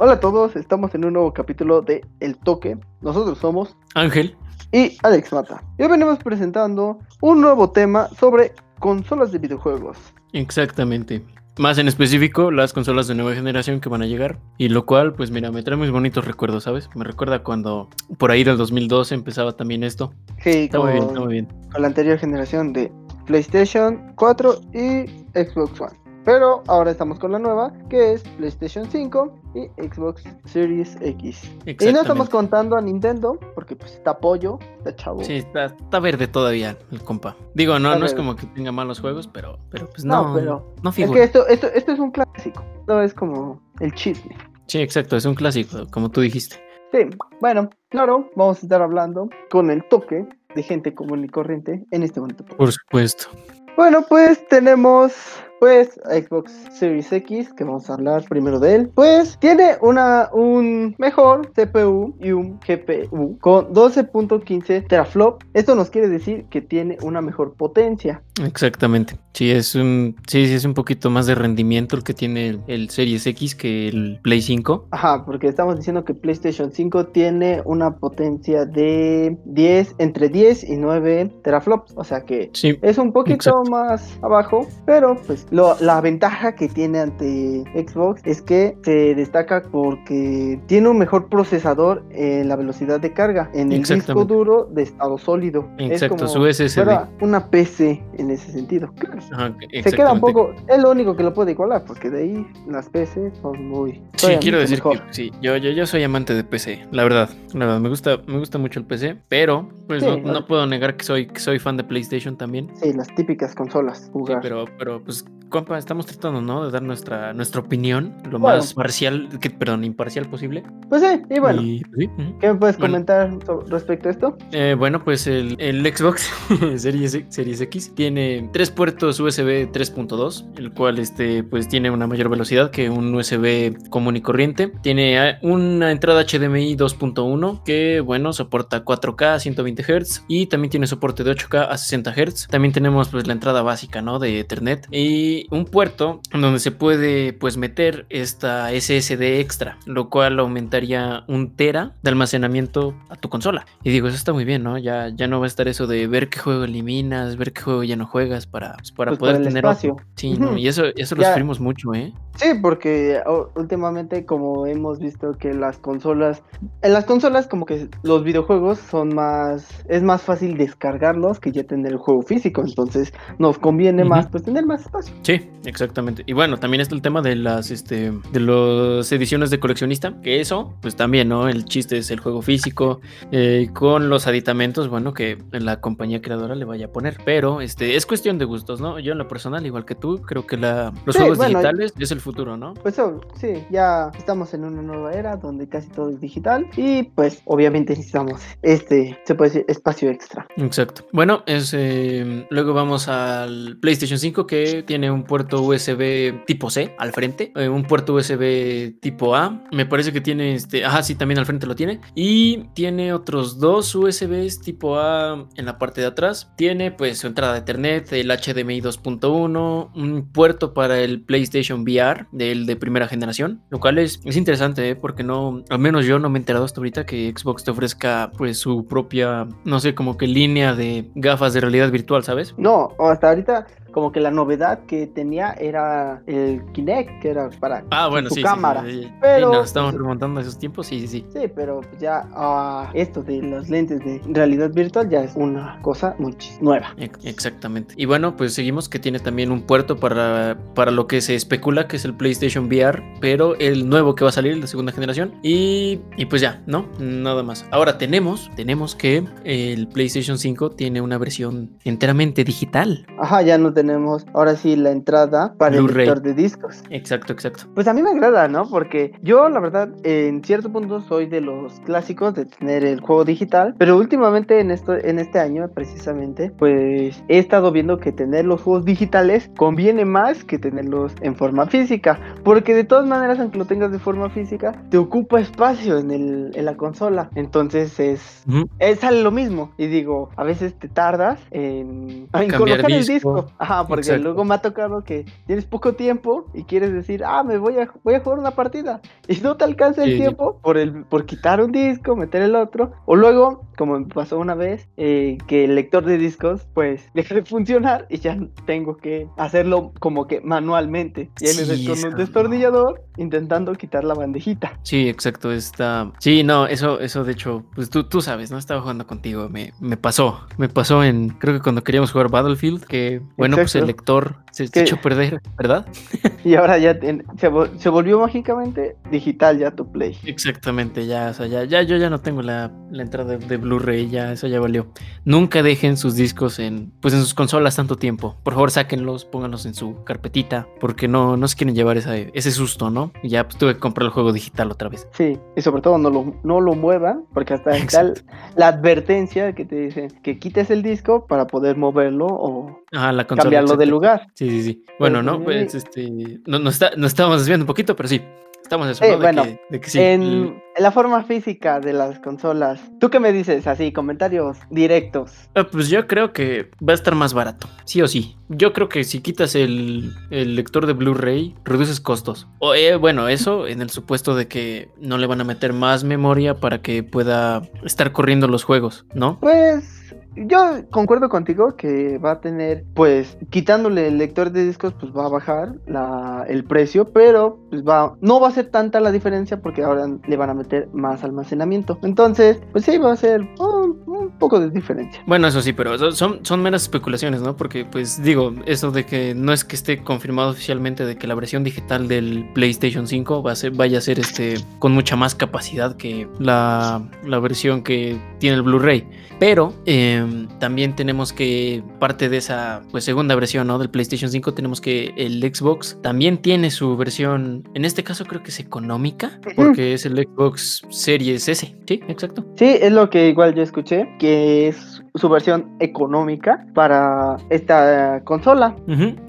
Hola a todos, estamos en un nuevo capítulo de El Toque. Nosotros somos Ángel y Alex Mata. Y hoy venimos presentando un nuevo tema sobre consolas de videojuegos. Exactamente. Más en específico, las consolas de nueva generación que van a llegar. Y lo cual, pues mira, me trae muy bonitos recuerdos, ¿sabes? Me recuerda cuando por ahí del 2012 empezaba también esto. Sí, Está muy bien, con- está muy bien. con la anterior generación de PlayStation 4 y Xbox One. Pero ahora estamos con la nueva, que es PlayStation 5 y Xbox Series X. Y no estamos contando a Nintendo, porque pues está pollo, está chavo. Sí, está, está verde todavía el compa. Digo, no, Está no es como que tenga malos juegos, pero, pero pues No, no, pero no Es que esto, esto, esto es un clásico, no es como el chisme. Sí, exacto, es un clásico, como tú dijiste. Sí, bueno, claro, vamos a estar hablando con el toque de gente común y corriente en este momento. Por supuesto. Bueno, pues tenemos pues Xbox Series X, que vamos a hablar primero de él. Pues tiene una un mejor CPU y un GPU con 12.15 teraflop. Esto nos quiere decir que tiene una mejor potencia. Exactamente. Sí, es un, sí, sí, es un poquito más de rendimiento el que tiene el, el Series X que el Play 5. Ajá, porque estamos diciendo que PlayStation 5 tiene una potencia de 10 entre 10 y 9 teraflops, o sea que Sí, Es un poquito Exacto. más abajo, pero pues lo- la ventaja que tiene ante Xbox es que se destaca porque tiene un mejor procesador en la velocidad de carga en el disco duro de estado sólido. Exacto, es su SSD. una PC en ese sentido. Claro, ajá, se queda un poco, es lo único que lo puede igualar, porque de ahí las PC son muy... Sí, quiero decir mejor. que sí, yo, yo, yo soy amante de PC, la verdad, la verdad, me gusta, me gusta mucho el PC, pero pues Sí, no, puedo negar que soy, que soy fan de PlayStation también. Sí, las típicas consolas. Sí, Jugar. pero, pero pues, compa, estamos tratando, ¿no? De dar nuestra, nuestra opinión lo Bueno. más parcial, que, perdón, imparcial posible. Pues sí, y bueno. Y, sí. ¿Qué me puedes Bueno. comentar respecto a esto? Eh, bueno, pues el, el Xbox Series, Series X tiene tres puertos USB 3.2, el cual este, pues, tiene una mayor velocidad que un USB común y corriente. Tiene ah, una entrada HDMI 2.1 que, bueno, soporta 4K a 120 Hz y también tiene soporte de 8K a 60 Hz. También tenemos pues la entrada básica, ¿no? De Ethernet y un puerto donde se puede pues meter esta SSD extra, lo cual aumentaría un tera de almacenamiento a tu consola. Y digo, eso está muy bien, ¿no? Ya, ya no va a estar eso de ver qué juego eliminas, ver qué juego ya no juegas para, pues, para Pues, poder para el tener espacio. otro. Sí. Y eso, eso lo sufrimos mucho, ¿eh? Sí, porque últimamente como hemos visto que las consolas, en las consolas como que los videojuegos son más, es más fácil descargarlos que ya tener el juego físico, entonces nos conviene más pues tener más espacio. Sí, exactamente. Y bueno, también está el tema de las este de las ediciones de coleccionista, que eso, pues también, ¿no? El chiste es el juego físico eh, con los aditamentos, bueno, que la compañía creadora le vaya a poner, pero este es cuestión de gustos, ¿no? Yo en lo personal, igual que tú, creo que la, los Sí, juegos bueno, digitales es el futuro, ¿no? Pues eso, sí, ya estamos en una nueva era donde casi todo es digital y pues obviamente necesitamos este, se puede decir, espacio extra. Exacto. Bueno, es, eh, luego vamos al PlayStation 5 que tiene un puerto USB tipo C al frente, eh, un puerto USB tipo A. Me parece que tiene este, ajá, sí, también al frente lo tiene. Y tiene otros dos USBs tipo A en la parte de atrás. Tiene pues su entrada de Ethernet, el HDMI 2.1, un puerto para el PlayStation VR del de primera generación, lo cual es, es interesante, ¿eh? porque no, al menos yo no me he enterado hasta ahorita que Xbox te ofrezca pues su propia, no sé, como que línea de gafas de realidad virtual, ¿sabes? No, hasta ahorita como que la novedad que tenía era el Kinect, que era para Ah, bueno, su sí, cámara. sí. Pero, nos estamos pues, remontando a esos tiempos, sí, sí, sí. Sí, pero ya ah, esto de los lentes de realidad virtual ya es una cosa muy nueva. Ex- Exactamente. Y bueno, pues seguimos que tiene también un puerto para, para lo que se especula que es el PlayStation VR, pero el nuevo que va a salir, de segunda generación. Y, y pues ya, ¿no? Nada más. Ahora tenemos, tenemos que el PlayStation 5 tiene una versión enteramente digital. Ajá, ya no tenemos ahora sí la entrada para el lector de discos. Exacto, exacto. Pues a mí me agrada, ¿no? Porque yo, la verdad, en cierto punto soy de los clásicos de tener el juego digital, pero últimamente en esto, en este año precisamente, pues he estado viendo que tener los juegos digitales conviene más que tenerlos en forma física, porque de todas maneras, aunque lo tengas de forma física, te ocupa espacio en, el, en la consola, entonces es, es sale lo mismo. Y digo, a veces te tardas en, colocar el disco. Ajá, porque Exacto. luego me ha tocado que tienes poco tiempo y quieres decir, ah, me voy a, voy a jugar una partida. Y no te alcanza el Sí, sí. tiempo por, el, por quitar un disco, meter el otro. O luego, como me pasó una vez, eh, que el lector de discos, pues, deja de funcionar y ya tengo que hacerlo como que manualmente. Y ahí me con un destornillador intentando quitar la bandejita. Sí, exacto, está... Sí, no, eso, eso de hecho, pues tú, tú sabes, ¿no? Estaba jugando contigo, me, me pasó, me pasó en, creo que cuando queríamos jugar Battlefield, que, bueno, pues el lector se, se echó a perder, ¿verdad? Y ahora ya ten- se, vol- se volvió mágicamente digital ya tu play. Exactamente, ya, o sea, ya, ya yo ya no tengo la, la entrada de, de Blu-ray, ya eso ya valió. Nunca dejen sus discos en, pues en sus consolas tanto tiempo. Por favor, sáquenlos, pónganlos en su carpetita, porque no, no se quieren llevar esa- ese susto, ¿no? Y ya pues tuve que comprar el juego digital otra vez. Sí, y sobre todo no lo, no lo muevan, porque hasta está la advertencia que te dicen que quites el disco para poder moverlo o Ah, la consola. Cambiarlo de lugar. Sí, sí, sí. Bueno, no, pues este. No, no está, nos estábamos desviando un poquito, pero sí. Estamos en eso, Eh, ¿no? De, bueno, que, de que sí. en, el- en la forma física de las consolas, ¿tú qué me dices? Así, comentarios directos. Ah, pues yo creo que va a estar más barato, sí o sí. Yo creo que si quitas el, el lector de Blu-ray, reduces costos. O, eh, bueno, eso en el supuesto de que no le van a meter más memoria para que pueda estar corriendo los juegos, ¿no? Pues yo concuerdo contigo que va a tener, pues quitándole el lector de discos, pues va a bajar la, el precio, pero pues va, no va a ser tanta la diferencia porque ahora le van a meter más almacenamiento. Entonces, pues sí, va a ser un, poco de diferencia. Bueno, eso sí, pero son, son meras especulaciones, ¿no? Porque, pues digo, eso de que no es que esté confirmado oficialmente de que la versión digital del PlayStation 5 va a ser, vaya a ser este con mucha más capacidad que la, la versión que tiene el Blu-ray. Pero em, también tenemos que, parte de esa pues, segunda versión ¿no? del PlayStation 5, tenemos que el Xbox también tiene su versión, en este caso creo que es económica, porque es el Xbox Series S. Sí, exacto. Sí, es lo que igual yo escuché, que es su versión económica para esta consola.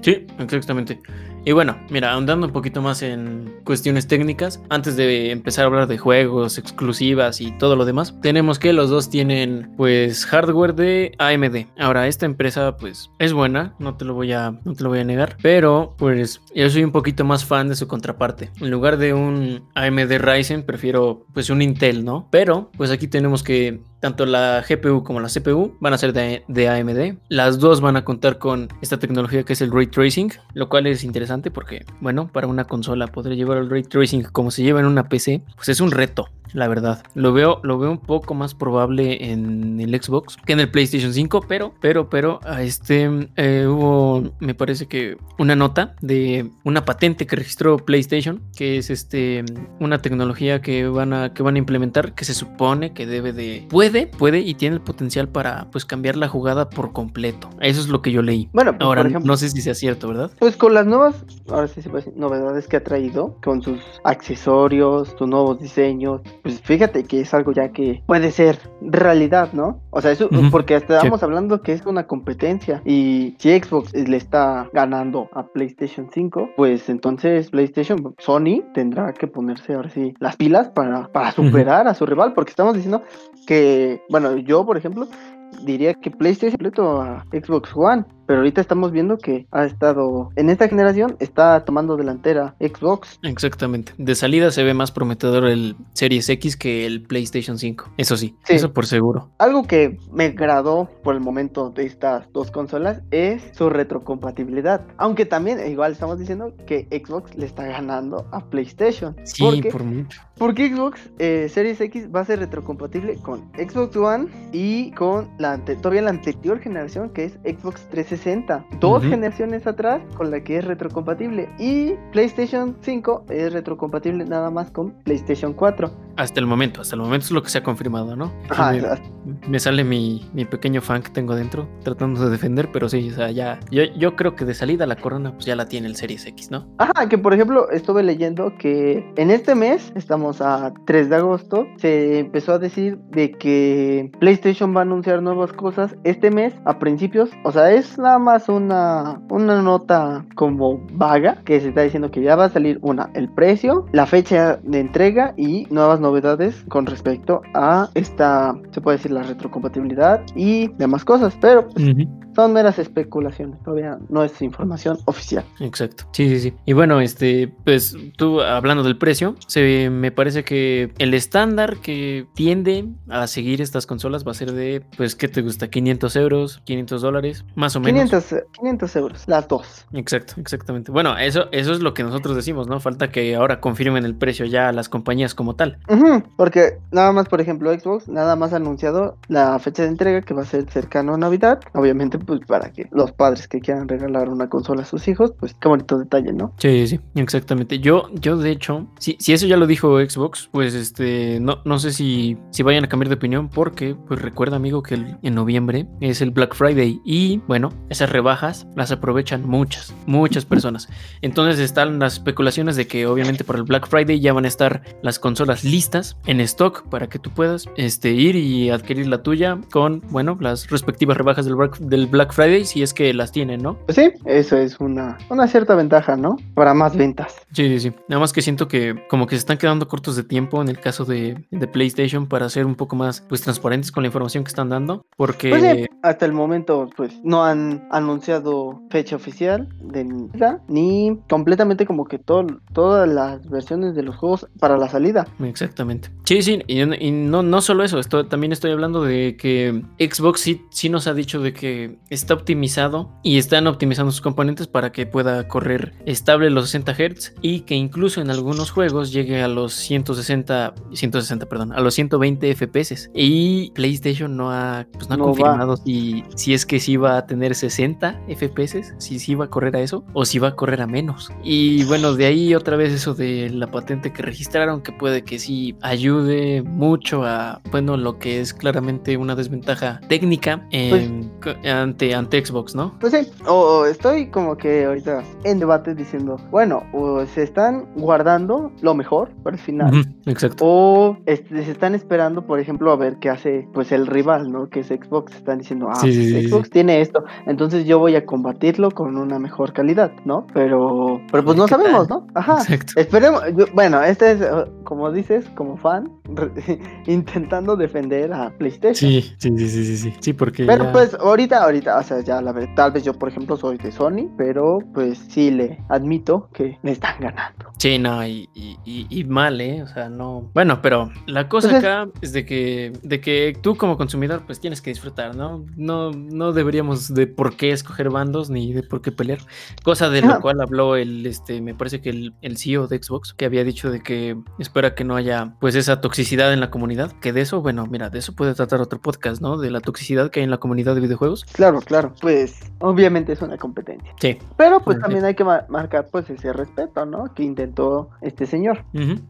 Sí, exactamente. Y bueno, mira, ahondando un poquito más en cuestiones técnicas, antes de empezar a hablar de juegos, exclusivas y todo lo demás, tenemos que los dos tienen pues hardware de AMD. Ahora, esta empresa pues es buena, no te lo voy a, no te lo voy a negar, pero pues yo soy un poquito más fan de su contraparte. En lugar de un AMD Ryzen, prefiero pues un Intel, ¿no? Pero pues aquí tenemos que tanto la GPU como la CPU van a ser de, AMD. Las dos van a contar con esta tecnología que es el Ray Tracing, lo cual es interesante porque, bueno, para una consola poder llevar el Ray Tracing como se lleva en una PC, pues es un reto. La verdad, lo veo, lo veo un poco más probable en el Xbox que en el PlayStation 5, pero, pero, pero, a este eh, hubo, me parece que una nota de una patente que registró PlayStation, que es este una tecnología que van a, que van a implementar, que se supone que debe de, puede, puede y tiene el potencial para, pues, cambiar la jugada por completo. Eso es lo que yo leí. Bueno, pues, Ahora, por ejemplo, no sé si sea cierto, ¿verdad? Pues con las nuevas, ahora sí se puede decir, novedades que ha traído, con sus accesorios, sus nuevos diseños, pues fíjate que es algo ya que puede ser realidad, ¿no? O sea, eso, porque estábamos sí. hablando que es una competencia y si Xbox le está ganando a PlayStation 5, pues entonces PlayStation, Sony tendrá que ponerse ahora sí las pilas para, para superar a su rival, porque estamos diciendo que, bueno, yo por ejemplo, diría que PlayStation completo a Xbox One, pero ahorita estamos viendo que ha estado en esta generación está tomando delantera Xbox. Exactamente. De salida se ve más prometedor el Series X que el PlayStation 5. Eso sí, Sí. eso por seguro. Algo que me agradó por el momento de estas dos consolas es su retrocompatibilidad. Aunque también igual estamos diciendo que Xbox le está ganando a PlayStation. Sí, porque, por mucho. porque Xbox eh, Series X va a ser retrocompatible con Xbox One y con la ante- todavía la anterior generación que es Xbox 360. Dos generaciones atrás con la que es retrocompatible. Y PlayStation 5 es retrocompatible nada más con PlayStation 4. Hasta el momento, hasta el momento es lo que se ha confirmado, ¿no? Ajá, me sale mi, mi pequeño fan que tengo dentro tratando de defender, pero sí, o sea, ya. Yo, yo creo que de salida la corona, pues ya la tiene el Series X, ¿no? Ajá, que por ejemplo estuve leyendo que en este mes, estamos a 3 de agosto, se empezó a decir de que PlayStation va a anunciar nuevas cosas este mes a principios. O sea, es nada más una, una nota como vaga que se está diciendo que ya va a salir una, el precio, la fecha de entrega y nuevas novedades con respecto a esta, se puede decir, la retrocompatibilidad y demás cosas, pero pues, son meras especulaciones, todavía no es información oficial. Exacto. Sí, sí, sí. Y bueno, este, pues tú hablando del precio, se me parece que el estándar que tiende a seguir estas consolas va a ser de, pues, ¿qué te gusta? 500 euros, 500 dólares, más o menos. 500, 500 euros, las dos. Exacto, exactamente. Bueno, eso, eso es lo que nosotros decimos, ¿no? Falta que ahora confirmen el precio ya a las compañías como tal. porque nada más, por ejemplo, Xbox, nada más ha anunciado la fecha de entrega que va a ser cercano a Navidad. Obviamente, pues para que los padres que quieran regalar una consola a sus hijos, pues qué bonito detalle, ¿no? Sí, sí, exactamente. Yo, yo de hecho, si, si eso ya lo dijo Xbox, pues este, no, no sé si, si vayan a cambiar de opinión, porque, pues recuerda, amigo, que en noviembre es el Black Friday y, bueno, esas rebajas las aprovechan muchas, muchas personas. Entonces están las especulaciones de que obviamente por el Black Friday ya van a estar las consolas listas en stock para que tú puedas este, ir y adquirir la tuya con, bueno, las respectivas rebajas del del Black Friday si es que las tienen, ¿no? Pues sí, eso es una, una cierta ventaja, ¿no? Para más ventas. Sí, sí, sí. Nada más que siento que como que se están quedando cortos de tiempo en el caso de, PlayStation para ser un poco más pues transparentes con la información que están dando. Porque pues hasta el momento pues no han anunciado fecha oficial de nada, ni completamente como que todo, todas las versiones de los juegos para la salida. Exactamente. Sí, sí, y, no, no solo eso, esto, también estoy hablando de que Xbox sí, sí nos ha dicho de que está optimizado y están optimizando sus componentes para que pueda correr estable los 60 Hz y que incluso en algunos juegos llegue a los 160, 160, perdón, a los 120 FPS. Y PlayStation no ha, pues no ha confirmado si, si es que sí va a tener 60 FPS, si sí va a correr a eso o si va a correr a menos. Y bueno, de ahí otra vez eso de la patente que registraron, que puede que sí ayude mucho a, bueno, lo que es claramente una desventaja técnica pues ante, ante Xbox, ¿no? Pues sí, o estoy como que ahorita en debate diciendo, bueno, o se están guardando lo mejor para el final. exacto. O se están esperando, por ejemplo, a ver qué hace pues el rival, ¿no? Que es Xbox. Están diciendo, ah, pues, Xbox tiene esto, entonces yo voy a combatirlo con una mejor calidad, ¿no? Pero, pero pues no sabemos, ¿no? Ajá. Exacto. Esperemos, bueno, este es, uh, como dices, como fan, intentando defender a PlayStation. Sí, sí, sí, sí, sí, sí, porque. Pero pues ahorita, ahorita, o sea, ya la verdad, tal vez yo, por ejemplo, soy de Sony, pero pues sí le admito que me están ganando. Sí, no, y, y, mal, ¿eh? O sea, no. Bueno, pero la cosa acá es de que, de que tú como consumidor, pues tienes que disfrutar, ¿no? No, no deberíamos de por qué escoger bandos ni de por qué pelear. Cosa de lo cual habló el, este, me parece que el, el CEO de Xbox, que había dicho de que espera que no haya, pues, esa toxicidad en la comunidad. Que de eso, bueno, mira, de eso puede tratar otro podcast, ¿no? De la toxicidad que hay en la comunidad de videojuegos. Claro, claro. Pues, obviamente es una competencia. Sí. Pero, pues, también hay que marcar, pues, ese respeto, ¿no? Que intentó este señor.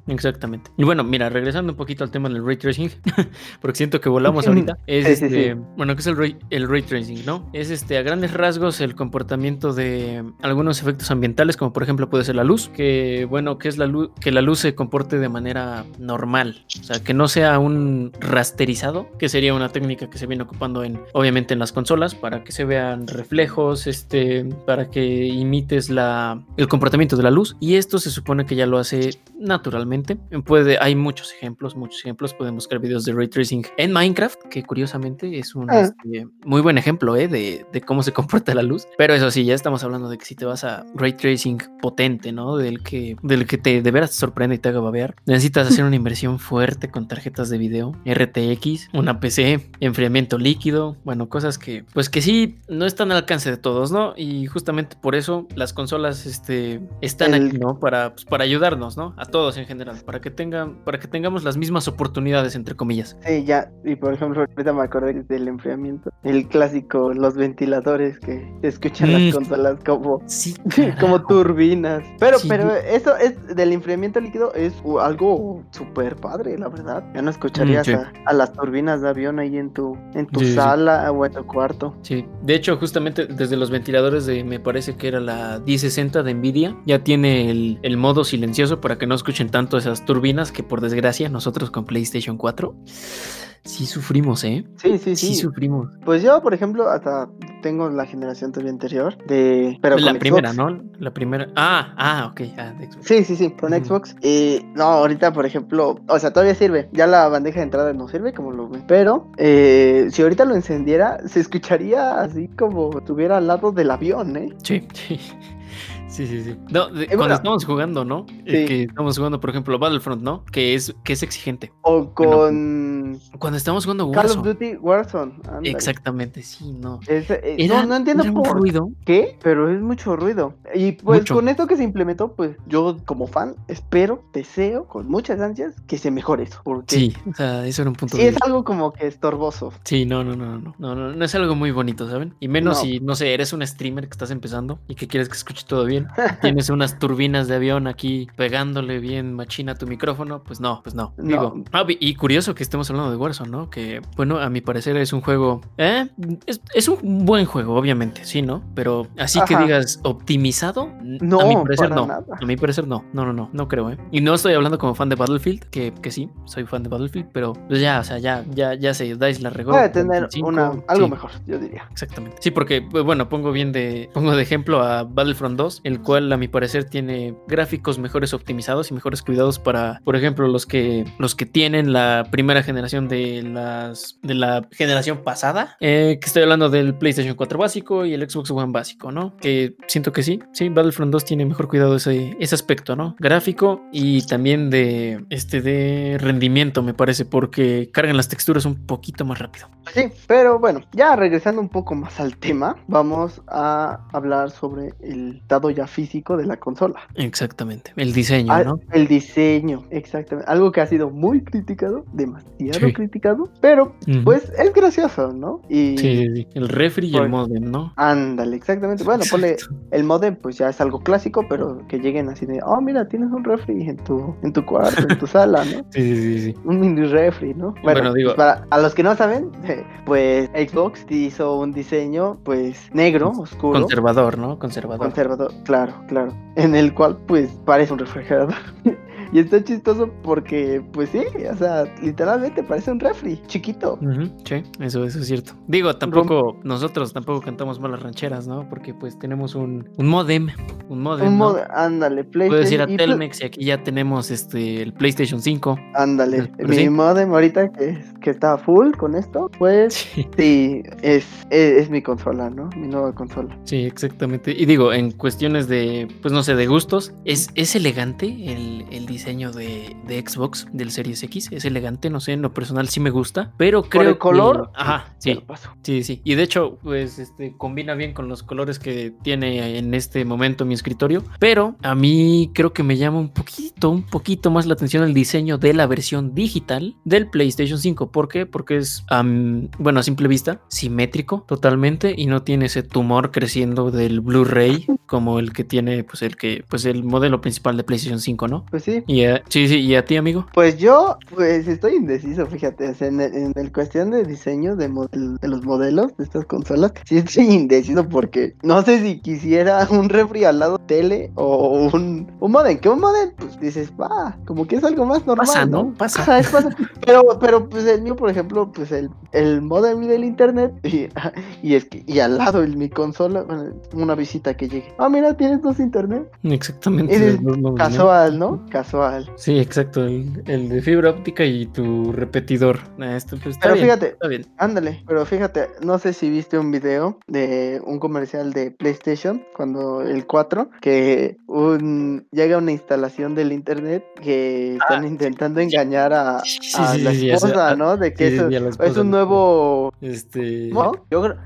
exactamente. Y bueno, mira, regresando un poquito al tema del ray tracing, porque siento que volamos ahorita. Es este, bueno, ¿qué es el ray, el ray tracing, no? Es este, a grandes rasgos, el comportamiento de algunos efectos ambientales, como por ejemplo puede ser la luz, que bueno, que es la luz, que la luz se comporte de manera normal, o sea, que no sea un rasterizado, que sería una técnica que se viene ocupando en, obviamente, en las consolas para que se vean reflejos, este, para que imites la, el comportamiento de la luz. Y esto se supone que ya lo hace naturalmente. Puede, hay muchos ejemplos, muchos ejemplos. Pueden buscar videos de ray tracing en Minecraft, que curiosamente es un ah. este, muy buen ejemplo ¿eh? de, de, cómo se comporta la luz. Pero eso sí, ya estamos hablando de que si te vas a ray tracing potente, ¿no? Del que, del que te de veras te sorprende y te haga babear, necesitas hacer una inversión fuerte con tarjetas de video, RTX, una PC, enfriamiento líquido, bueno, cosas que, pues que sí, no están al alcance de todos, ¿no? Y justamente por eso las consolas este, están aquí, ¿no? Para, pues, para ayudarnos, ¿no? A todos en general, para que tengan, para que tengamos las mismas oportunidades, entre comillas. Sí, ya, y por ejemplo, ahorita me acordé del enfriamiento, el clásico, los ventiladores que escuchan las mm. consolas como, sí, como turbinas. Pero, pero eso es del enfriamiento líquido es algo súper padre, la verdad. Ya no escucharías mm, a, las turbinas de avión ahí en tu, en tu sala o en tu cuarto. Sí, de hecho, justamente desde los ventiladores de, me parece que era la 1060 de Nvidia, ya tiene el, el modo silencioso para que no escuchen tanto esas turbinas que por desgracia nosotros con PlayStation 4 sí sufrimos, ¿eh? Sí, sí, Sí, sí. sufrimos. Pues yo, por ejemplo, hasta tengo la generación todavía anterior de... Pero la con primera, Xbox. ¿no? La primera. Ah, ah, ok. Ah, de Xbox. Sí, sí, sí, con. Xbox. Y no, ahorita, por ejemplo, o sea, todavía sirve. Ya la bandeja de entrada no sirve, como lo ven. Pero eh, si ahorita lo encendiera, se escucharía así como estuviera al lado del avión, ¿eh? Sí, sí. Sí, sí, sí. No, de- Eh, cuando bueno. estamos jugando, ¿no? Eh, Sí. que estamos jugando, por ejemplo, Battlefront, ¿no? Que es, que es exigente. O con Cuando estamos jugando Call of Warzone. Duty Warzone. Exactamente, sí, no. Es, eh, Era, no, no entiendo era por ruido. qué, pero es mucho ruido. Y pues Mucho. con esto que se implementó, pues yo como fan espero, deseo con muchas ansias que se mejore eso. Porque Sí, o sea, eso era un punto sí es algo como que estorboso. Sí, no, no, no, no, no, no, no es algo muy bonito, ¿saben? Y menos No. si, no sé, eres un streamer que estás empezando y que quieres que escuche todo bien. Tienes unas turbinas de avión aquí pegándole bien machina a tu micrófono, pues no, pues no. No. Digo, ah, y curioso que estemos hablando de Warzone, ¿no? Que, bueno, a mi parecer es un juego, eh, es, es un buen juego, obviamente, sí, ¿no? Pero así que digas optimizado, n- a No, mi parecer no. nada. A mi parecer no, no, no, no, no creo, ¿eh? Y no estoy hablando como fan de Battlefield, que, que sí, soy fan de Battlefield, pero pues ya, o sea, ya, ya, ya se dais la regó. Puede tener una, 5, algo sí. mejor, yo diría. Exactamente. Sí, porque, pues, bueno, pongo bien de. Pongo de ejemplo a Battlefront 2, el cual, a mi parecer, tiene gráficos mejores optimizados y mejores cuidados para, por ejemplo, los que los que tienen la primera generación de las. de la generación pasada. eh, que estoy hablando del PlayStation 4 básico y el Xbox One básico, ¿no? Que siento que sí. Sí, Battlefront 2 tiene mejor cuidado ese, ese aspecto, ¿no? Gráfico y también de. Este de rendimiento, me parece, porque cargan las texturas un poquito más rápido. Sí, pero bueno, ya regresando un poco más al tema, vamos a hablar sobre el estado ya físico de la consola. Exactamente. El diseño, Ah, ¿no? El diseño, exactamente. Algo que ha sido muy criticado, demasiado Sí. criticado, pero pues es gracioso, ¿no? Y Sí, sí, sí. El refri y el Por- modem, ¿no? ándale, exactamente. Bueno, ponle Exacto. el modem, pues ya es algo clásico, pero que lleguen así de, oh, mira, tienes un refri en tu, en tu cuarto, en tu sala, ¿no? Sí, sí, sí, sí. Un mini refri, ¿no? Bueno, Bueno, digo- para a los que no saben, pues Xbox hizo un diseño, pues negro, oscuro. Conservador, ¿no? Conservador. Conservador, claro, claro. En el cual, pues, parece un refrigerador. y está chistoso porque, pues sí, o sea, literalmente parece un refri, chiquito. Sí, eso, eso es cierto. Digo, tampoco, nosotros tampoco cantamos malas rancheras, ¿no? Porque pues tenemos un, un modem, un modem, Un ¿no? mod, ándale, Puedes ir a PlayStation. y Telmex y aquí ya tenemos este el PlayStation 5. Ándale, Pero mi sí. modem ahorita que, que está full con esto, pues Sí, sí, es, es, es mi consola, ¿no? Mi nueva consola. sí, exactamente. Y digo, en cuestiones de, pues no sé, de gustos, es, es elegante el, el diseño de, de Xbox del Series X. Es elegante, no sé, en lo personal sí me gusta, pero creo el que- color, Ajá, sí. Sí, sí. Y de hecho, pues este combina bien con los colores que tiene en este momento mi escritorio. Pero a mí creo que me llama un poquito, un poquito más la atención el diseño de la versión digital del PlayStation 5. ¿Por qué? Porque es, am, bueno, a simple vista, simétrico totalmente y no tiene ese tumor creciendo del Blu-ray como el que tiene, pues el que, pues el modelo principal de PlayStation 5, ¿no? Pues sí. Y a- sí, sí, y a ti, amigo. Pues yo, pues estoy indeciso, fíjate, o sea, en, el, en el cuestión de diseño de, de los modelos de estas consolas, sí estoy indeciso porque no sé si quisiera un refri al lado de tele o un, un modem, que un modem, pues dices, va, como que es algo más normal, Pasa, ¿no? ¿no? Pasa. Ajá, es pasa. Pero, pero pues el mío, por ejemplo, pues el, el modem del internet y, y es que, y al lado el, mi consola, bueno, una visita que llegue. Ah, mira, tienes dos internet. Exactamente. Nuevos, ¿no? Casual, Sí, exacto, el, el de fibra óptica y tu repetidor. Ah, esto, pues, está Pero bien, fíjate, está bien. Ándale, pero fíjate, no sé si viste un video de un comercial de PlayStation cuando el 4 que un llega una instalación del internet que están intentando engañar a, Ah, Sí, a sí, la esposa, ah, ¿no? De que sí, eso es un ¿no? nuevo Este. ¿no? Yo, creo-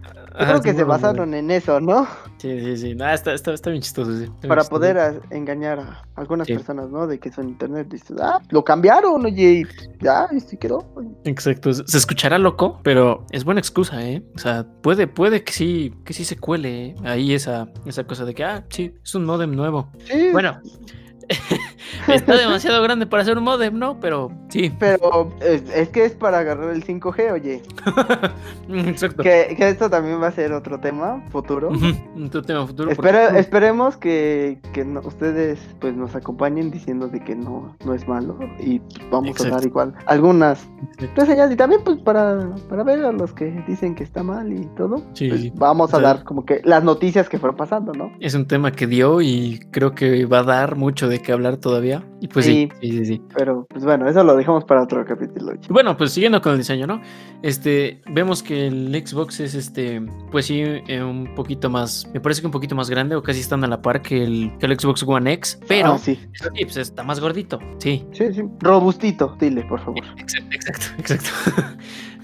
yo que se basaron en eso, ¿no? Sí, sí, sí. Ah, está, está, está bien chistoso, sí. está bien Para chistoso. poder a- engañar a algunas Sí. personas, ¿no? De que internet. Dices, ah, lo cambiaron, oye, y ya, y sí quedó. Exacto. Se se escuchará loco, pero es buena excusa, ¿eh? O sea, puede, puede que sí, que sí se cuele ¿eh? ahí esa, esa cosa de que, ah, sí, es un modem nuevo. Sí, Bueno, está demasiado grande para ser un modem, ¿no? Pero Sí. Pero es, es que es para agarrar el 5G, oye. Exacto. Que, que esto también va a ser otro tema futuro. Un tema futuro. porque- esperemos que, que no- ustedes pues nos acompañen diciendo de que no, no es malo y vamos a dar igual algunas reseñas y también pues para, para ver a los que dicen que está mal y todo. Sí, pues, vamos a O sea, dar como que las noticias que fueron pasando, ¿no? Es un tema que dio y creo que va a dar mucho de qué hablar todavía. Y pues sí, sí, sí, sí. Pero pues bueno, eso lo dejamos para otro capítulo. Bueno, pues siguiendo con el diseño, ¿no? Este, vemos que el Xbox es este, pues sí, eh, un poquito más, me parece que un poquito más grande o casi están a la par que el, que el Xbox One X, pero Ah, sí, sí, pues está más gordito, sí. sí, sí. Robustito, dile, por favor. Exacto, exacto, exacto.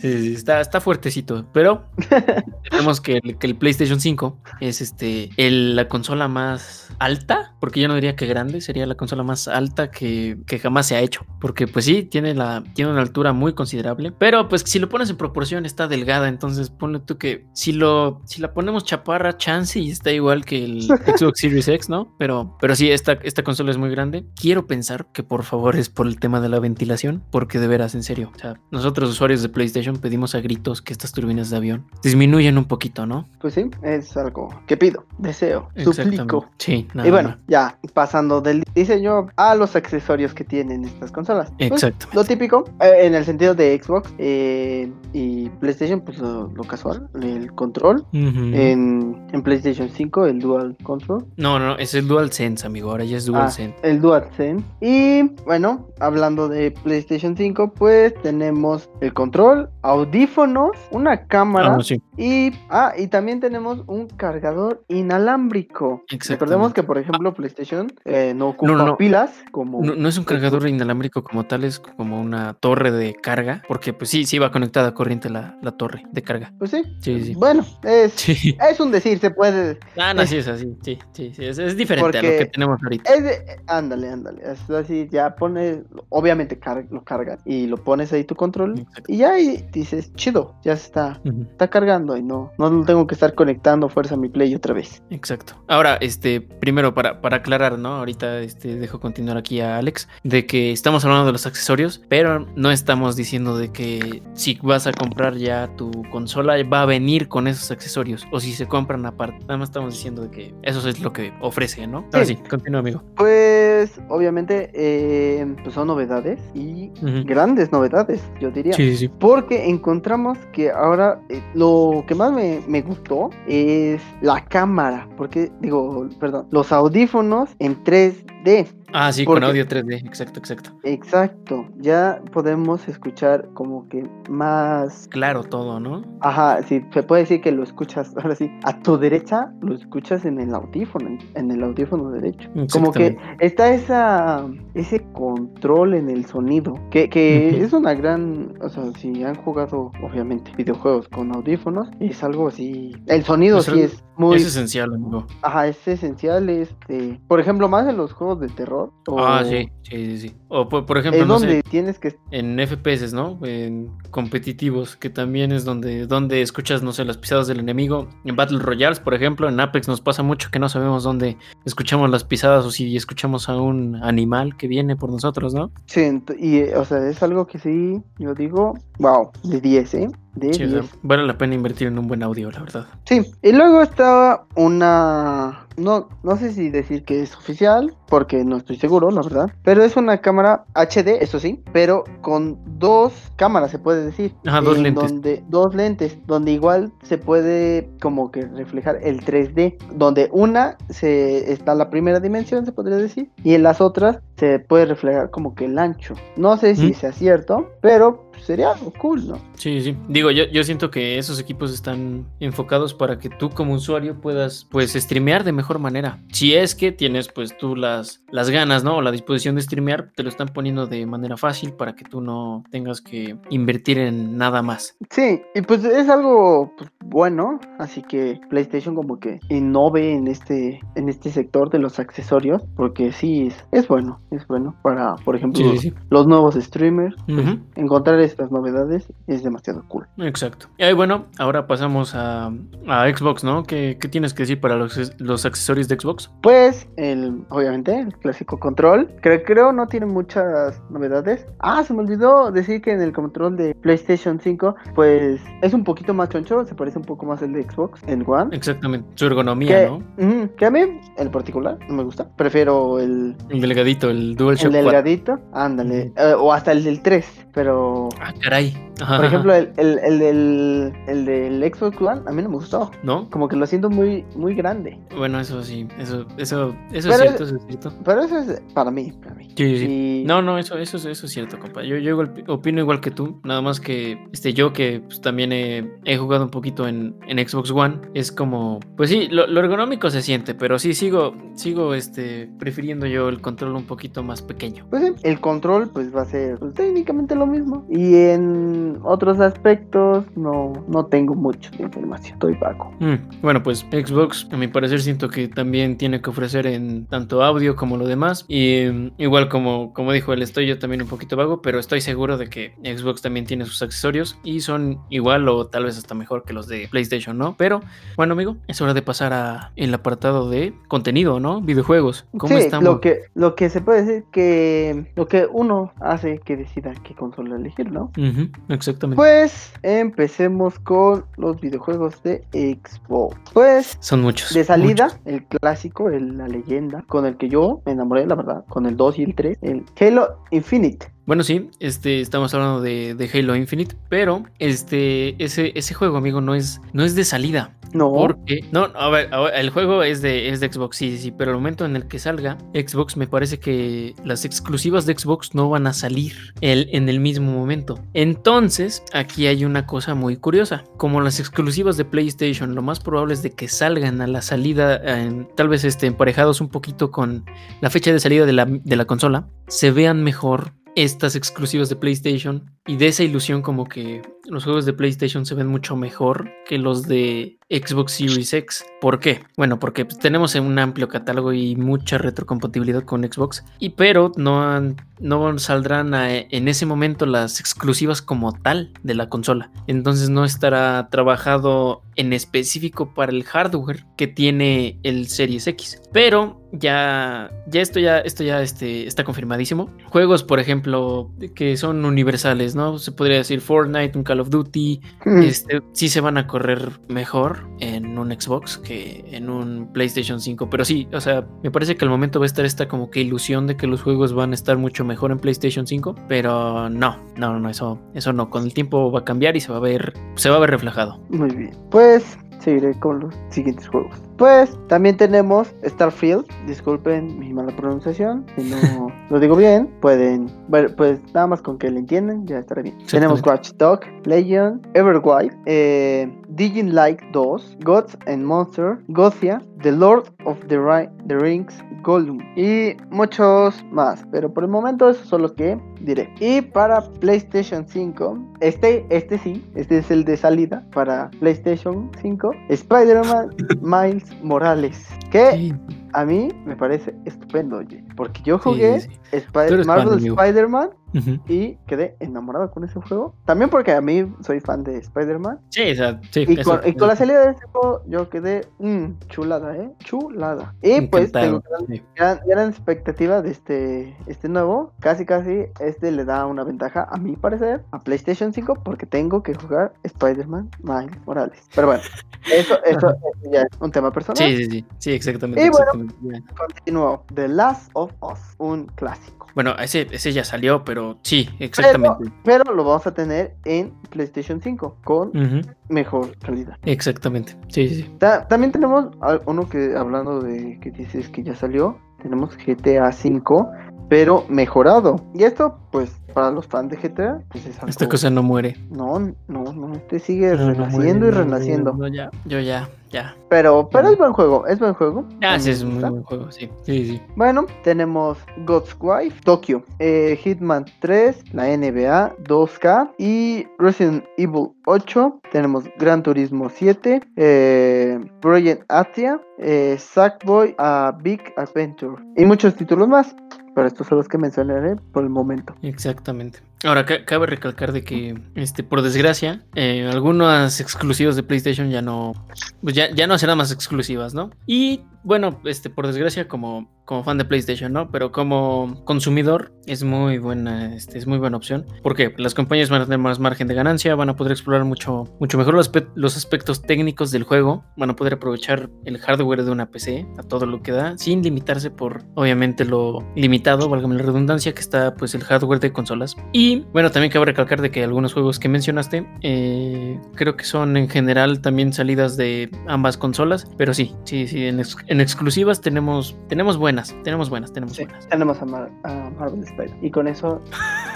Sí, sí, está, está fuertecito, pero vemos que el, que el PlayStation 5 es este el- la consola más alta, porque yo no diría que grande, sería la consola más alta que, que jamás se ha hecho, porque pues sí, tiene, la, tiene una altura muy considerable, pero pues si lo pones en proporción está delgada, entonces ponle tú que si, lo, si la ponemos chaparra, chance y está igual que el Xbox Series X, ¿no? Pero, pero sí, esta, esta consola es muy grande. Quiero pensar que por favor es por el tema de la ventilación, porque de veras, en serio, o sea, nosotros usuarios de PlayStation pedimos a gritos que estas turbinas de avión disminuyan un poquito, ¿no? Pues sí, es algo que pido, deseo, suplico. Sí, nada y bueno, ya pasando del diseño a los accesorios que tienen estas consolas. Pues, Exacto. lo típico, eh, en el sentido de Xbox eh, y PlayStation, pues lo, lo casual, el control. En, en PlayStation 5, el Dual Control. No, no, es el DualSense, amigo. Ahora ya es Ah, DualSense. el DualSense. Y bueno, hablando de PlayStation 5, pues tenemos el control, audífonos, una cámara Ah, no, sí. y, ah, y también tenemos un cargador inalámbrico. Recordemos que, por ejemplo, PlayStation eh, no ocupa no, no. pilas como... No, no es un cargador inalámbrico como tal, es como una torre de carga, porque pues sí, sí va conectada a corriente la, la torre de carga. Pues sí. Sí, sí. Bueno, es, Sí. es un decir, se puede... Ah, no, sí es así, sí, sí, sí, es, es diferente a lo que tenemos ahorita. Es de- ándale, ándale. Es así, ya pones, obviamente car- lo cargas y lo pones ahí tu control Exacto. y ya y dices, chido, ya se está, está cargando y no, no tengo que estar conectando fuerza a mi play otra vez. Exacto. Ahora, este, primero para, para aclarar, ¿no? Ahorita este, dejo continuar aquí a Alex, de que estamos hablando de los accesorios, pero no estamos diciendo de que si vas a comprar ya tu consola va a venir con esos accesorios, o si se compran aparte. Nada más estamos diciendo de que eso es lo que ofrece, ¿no? Ahora sí, Sí. continúa, amigo. Pues, obviamente, eh, pues son novedades y grandes novedades, yo diría. Sí, sí, sí. Porque encontramos que ahora eh, lo que más me, me gustó es la cámara. Porque, digo, perdón, los audífonos en 3D. Ah, sí, Porque- con audio 3D, exacto, exacto. Exacto. Ya podemos escuchar como que más. Claro, todo, ¿no? Ajá, sí, se puede decir que lo escuchas, ahora sí, a tu derecha lo escuchas en el audífono, en, el audífono derecho. Como que está esa ese control en el sonido, que, que es una gran, o sea, si han jugado obviamente videojuegos con audífonos, es algo así, el sonido sí es muy, Es esencial, amigo. ajá, es esencial, este, por ejemplo, más en los juegos de terror. o- Ah, sí, sí, sí, sí. O por, por ejemplo, Es no donde sé, tienes que en FPS, ¿no? En competitivos, que también es donde, donde escuchas, no sé, las pisadas del enemigo. En Battle Royales, por ejemplo, en Apex nos pasa mucho que no sabemos dónde escuchamos las pisadas o si escuchamos a un animal que viene por nosotros, ¿no? Sí, y eh, o sea, es algo que sí, yo digo, wow, de 10, ¿eh? De Sí, o 10. sea, vale la pena invertir en un buen audio, la verdad. Sí, y luego está una, no, no sé si decir que es oficial, porque no estoy seguro, la verdad, pero es una cámara HD, eso sí, pero con dos cámaras, se puede decir. Ajá, dos en lentes. Donde, dos lentes, donde igual se puede como que reflejar el 3D, donde una se está la primera dimensión, se podría decir, y en las otras se puede reflejar como que el ancho. No sé si ¿Mm? sea cierto, pero sería algo cool, ¿no? Sí, sí. Digo, yo, yo siento que esos equipos están enfocados para que tú como usuario puedas, pues, streamear de mejor manera. Si es que tienes, pues, tú las, las ganas, ¿no? O la disposición de streamear, te lo están poniendo de manera fácil para que tú no tengas que invertir en nada más. Sí, y pues es algo pues, bueno, así que PlayStation como que innove en este en este sector de los accesorios, porque sí es, es bueno, es bueno para, por ejemplo, Sí, los, sí, sí. los nuevos streamers, Ujú. encontrar estas novedades es demasiado cool. Exacto. Y bueno, ahora pasamos a, a Xbox, ¿no? ¿Qué, qué tienes que decir para los, los accesorios de Xbox? Pues el obviamente el clásico control. Creo, creo no tiene muchas novedades. Ah, se me olvidó decir que en el control de PlayStation 5, pues es un poquito más choncho, se parece un poco más al de Xbox, el One. Exactamente, su ergonomía, Que, ¿no? ujú, que a mí, en particular, no me gusta. Prefiero el, El delgadito, el DualShock el 4. delgadito, ándale, eh, o hasta el del 3, pero... Ah, caray. Ajá, Por ejemplo, el, el, el del, el del Xbox One a mí no me gustó. ¿No? Como que lo siento muy, muy grande. Bueno, eso sí, eso, eso, eso Pero- es cierto, eso es cierto. Pero eso es para mí, para mí. Sí, sí, sí. Y- No, no, eso, eso, es- eso es cierto, compa. Yo, yo igual- opino igual que tú, nada más que este, yo que pues, también he, he jugado un poquito en, en Xbox One, es como, pues sí, lo, lo ergonómico se siente, pero sí sigo, sigo este, prefiriendo yo el control un poquito más pequeño. Pues sí, el control pues va a ser pues, técnicamente lo mismo. Y en otros aspectos no, no tengo mucha información, estoy vago. Mm, Bueno, pues Xbox, a mi parecer, siento que también tiene que ofrecer en tanto audio como lo demás. Y mm, igual como, como dijo él, estoy yo también un poquito vago, pero estoy seguro de que Xbox también tiene sus accesorios y son igual o tal vez hasta mejor que los de PlayStation, ¿no? Pero bueno, amigo, es hora de pasar a el apartado de contenido, ¿no? Videojuegos. ¿Cómo sí, estamos? lo que, lo que se puede decir que lo que uno hace que decida qué consola elegir, ¿no? Exactamente. Pues empecemos con los videojuegos de Xbox. Pues son muchos. de salida, muchos. El clásico, el- la leyenda, con el que yo me enamoré, la verdad, con el 2 y el 3, el Halo Infinite. Bueno, sí, este, estamos hablando de, de Halo Infinite, pero este, ese, ese juego, amigo, no es, no es de salida. No, Porque, no, a ver, a ver, el juego es de, es de Xbox, sí, sí, pero el momento en el que salga Xbox, me parece que las exclusivas de Xbox no van a salir el, en el mismo momento. Entonces, aquí hay una cosa muy curiosa. Como las exclusivas de PlayStation, lo más probable es de que salgan a la salida, en- tal vez este, emparejados un poquito con la fecha de salida de la, de la consola, se vean mejor estas exclusivas de PlayStation y de esa ilusión como que los juegos de PlayStation se ven mucho mejor que los de Xbox Series X. ¿Por qué? Bueno, porque pues, tenemos un amplio catálogo y mucha retrocompatibilidad con Xbox, y pero no, no saldrán en ese momento las exclusivas como tal de la consola. Entonces no estará trabajado en específico para el hardware que tiene el Series X. Pero ya, ya esto ya, esto ya este, está confirmadísimo. Juegos, por ejemplo, que son universales, ¿no? Se podría decir Fortnite, un Call of Duty, Mm. este, sí se van a correr mejor en un Xbox que en un PlayStation 5. Pero sí, o sea, me parece que al momento va a estar esta como que ilusión de que los juegos van a estar mucho mejor en PlayStation 5. Pero no, no, no, eso, eso no. Con el tiempo va a cambiar y se va a ver, se va a ver reflejado. Muy bien. Pues seguiré con los siguientes juegos. Pues también tenemos Starfield. Disculpen mi mala pronunciación. Si no lo digo bien, pueden ver, pues nada más con que le entiendan, ya estará bien. Tenemos Watch Dog, Legion, Everwild, eh, Digin Like 2, Gods and Monsters, Gothia, The Lord of the, Ri- the Rings, Gollum y muchos más. Pero por el momento esos son los que diré. Y para PlayStation 5, este, este sí, este es el de salida para PlayStation 5, Spider-Man Miles Morales. Que Sí, a mí me parece estupendo, oye. Porque yo jugué sí, sí. Fan, Marvel. Spider-Man Ujú. y quedé enamorado con ese juego. También porque a mí soy fan de Spider-Man. Sí, o sea, sí. Y, eso- con, y con la salida de ese juego yo quedé mm, chulada, ¿eh? Chulada. Y pues tengo gran, gran, expectativa de este, este nuevo. Casi, casi este le da una ventaja, a mi parecer, a PlayStation 5 porque tengo que jugar Spider-Man Miles Morales. Pero bueno, eso, eso, eso ya es un tema personal. Sí, sí, sí, sí, exactamente. Y bueno, exactamente. Continúo. The Last of Us, un clásico. Bueno, ese, ese ya salió, pero sí, exactamente. Pero lo vamos a tener en PlayStation 5 con mejor calidad. Exactamente. Sí, sí, sí. Ta- también tenemos uno que, hablando de que dices que ya salió, tenemos GTA 5, pero mejorado. Y esto, pues, para los fans de GTA, pues es algo... Esta cosa no muere. No, no, no, este sigue No, no renaciendo muere, y renaciendo. no, ya, yo ya, ya. Pero, pero es buen juego, es buen juego. Ah, sí, es un muy buen juego, sí. Sí, sí. Bueno, tenemos God's Wife, Tokyo, eh, Hitman 3, la NBA, 2K y Resident Evil 8. Tenemos Gran Turismo 7, eh, Project Atia, eh, Sackboy, a Big Adventure y muchos títulos más. Pero estos son los que mencionaré por el momento. Exactamente. Ahora, cabe recalcar de que, este, por desgracia, eh, algunas exclusivas de PlayStation ya no, pues ya, ya no serán más exclusivas, ¿no? Y bueno, este, por desgracia, como, como fan de PlayStation, ¿no? Pero como consumidor es muy buena, este, es muy buena opción. Porque las compañías van a tener más margen de ganancia, van a poder explorar mucho, mucho mejor los, los aspectos técnicos del juego, van a poder aprovechar el hardware de una PC a todo lo que da, sin limitarse por, obviamente, lo limitado, válgame la redundancia, que está pues el hardware de consolas. Y bueno, también cabe recalcar de que algunos juegos que mencionaste, eh, creo que son en general también salidas de ambas consolas, pero sí, sí, sí, en, en exclusivas tenemos, tenemos buenas, tenemos buenas, tenemos buenas. Tenemos a, Marvel Spider. Y con eso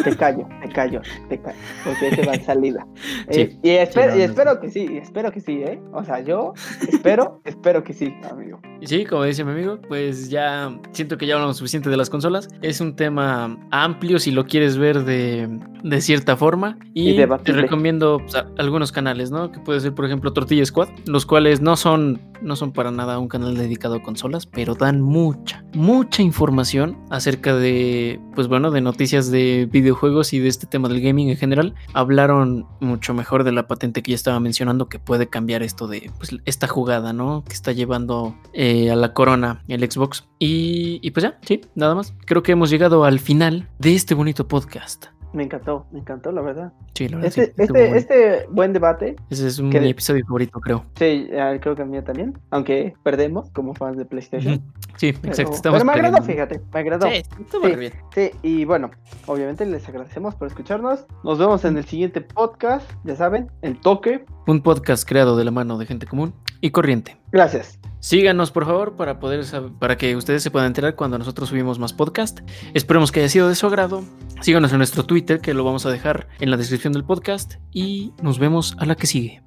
te callo, te callo, te callo. Porque ese va salida. Eh, y, espero, y espero que sí, espero que sí, ¿eh? O sea, yo espero, espero que sí, amigo. Sí, como dice mi amigo, pues ya siento que ya hablamos suficiente de las consolas. Es un tema amplio si lo quieres ver de, de cierta forma. Y, te recomiendo algunos canales, ¿no? Que puede ser, por ejemplo, Tortilla Squad, los cuales no son, no son para nada un canal dedicado a consolas, pero dan mucha, mucha información acerca de, pues bueno, de noticias de videojuegos y de este tema del gaming en general. Hablaron mucho mejor de la patente que ya estaba mencionando que puede cambiar esto de, pues, esta jugada, ¿no? Que está llevando eh, a la corona el Xbox. Y, y pues ya, sí, nada más. Creo que hemos llegado al final de este bonito podcast. Me encantó, me encantó, la verdad. Sí, la verdad. Este, este, este, buen debate. Ese es un episodio favorito, creo. Sí, creo que el mío también. Aunque perdemos como fans de PlayStation. Sí, exacto. pero me agradó, fíjate. Me agradó. Sí, estuvo bien. Sí, y bueno, obviamente les agradecemos por escucharnos. Nos vemos en el siguiente podcast. Ya saben, El Toque. Un podcast creado de la mano de gente común y corriente. Gracias. Síganos, por favor, para poder para que ustedes se puedan enterar cuando nosotros subimos más podcast. Esperemos que haya sido de su agrado. Síganos en nuestro Twitter, que lo vamos a dejar en la descripción del podcast. Y nos vemos a la que sigue.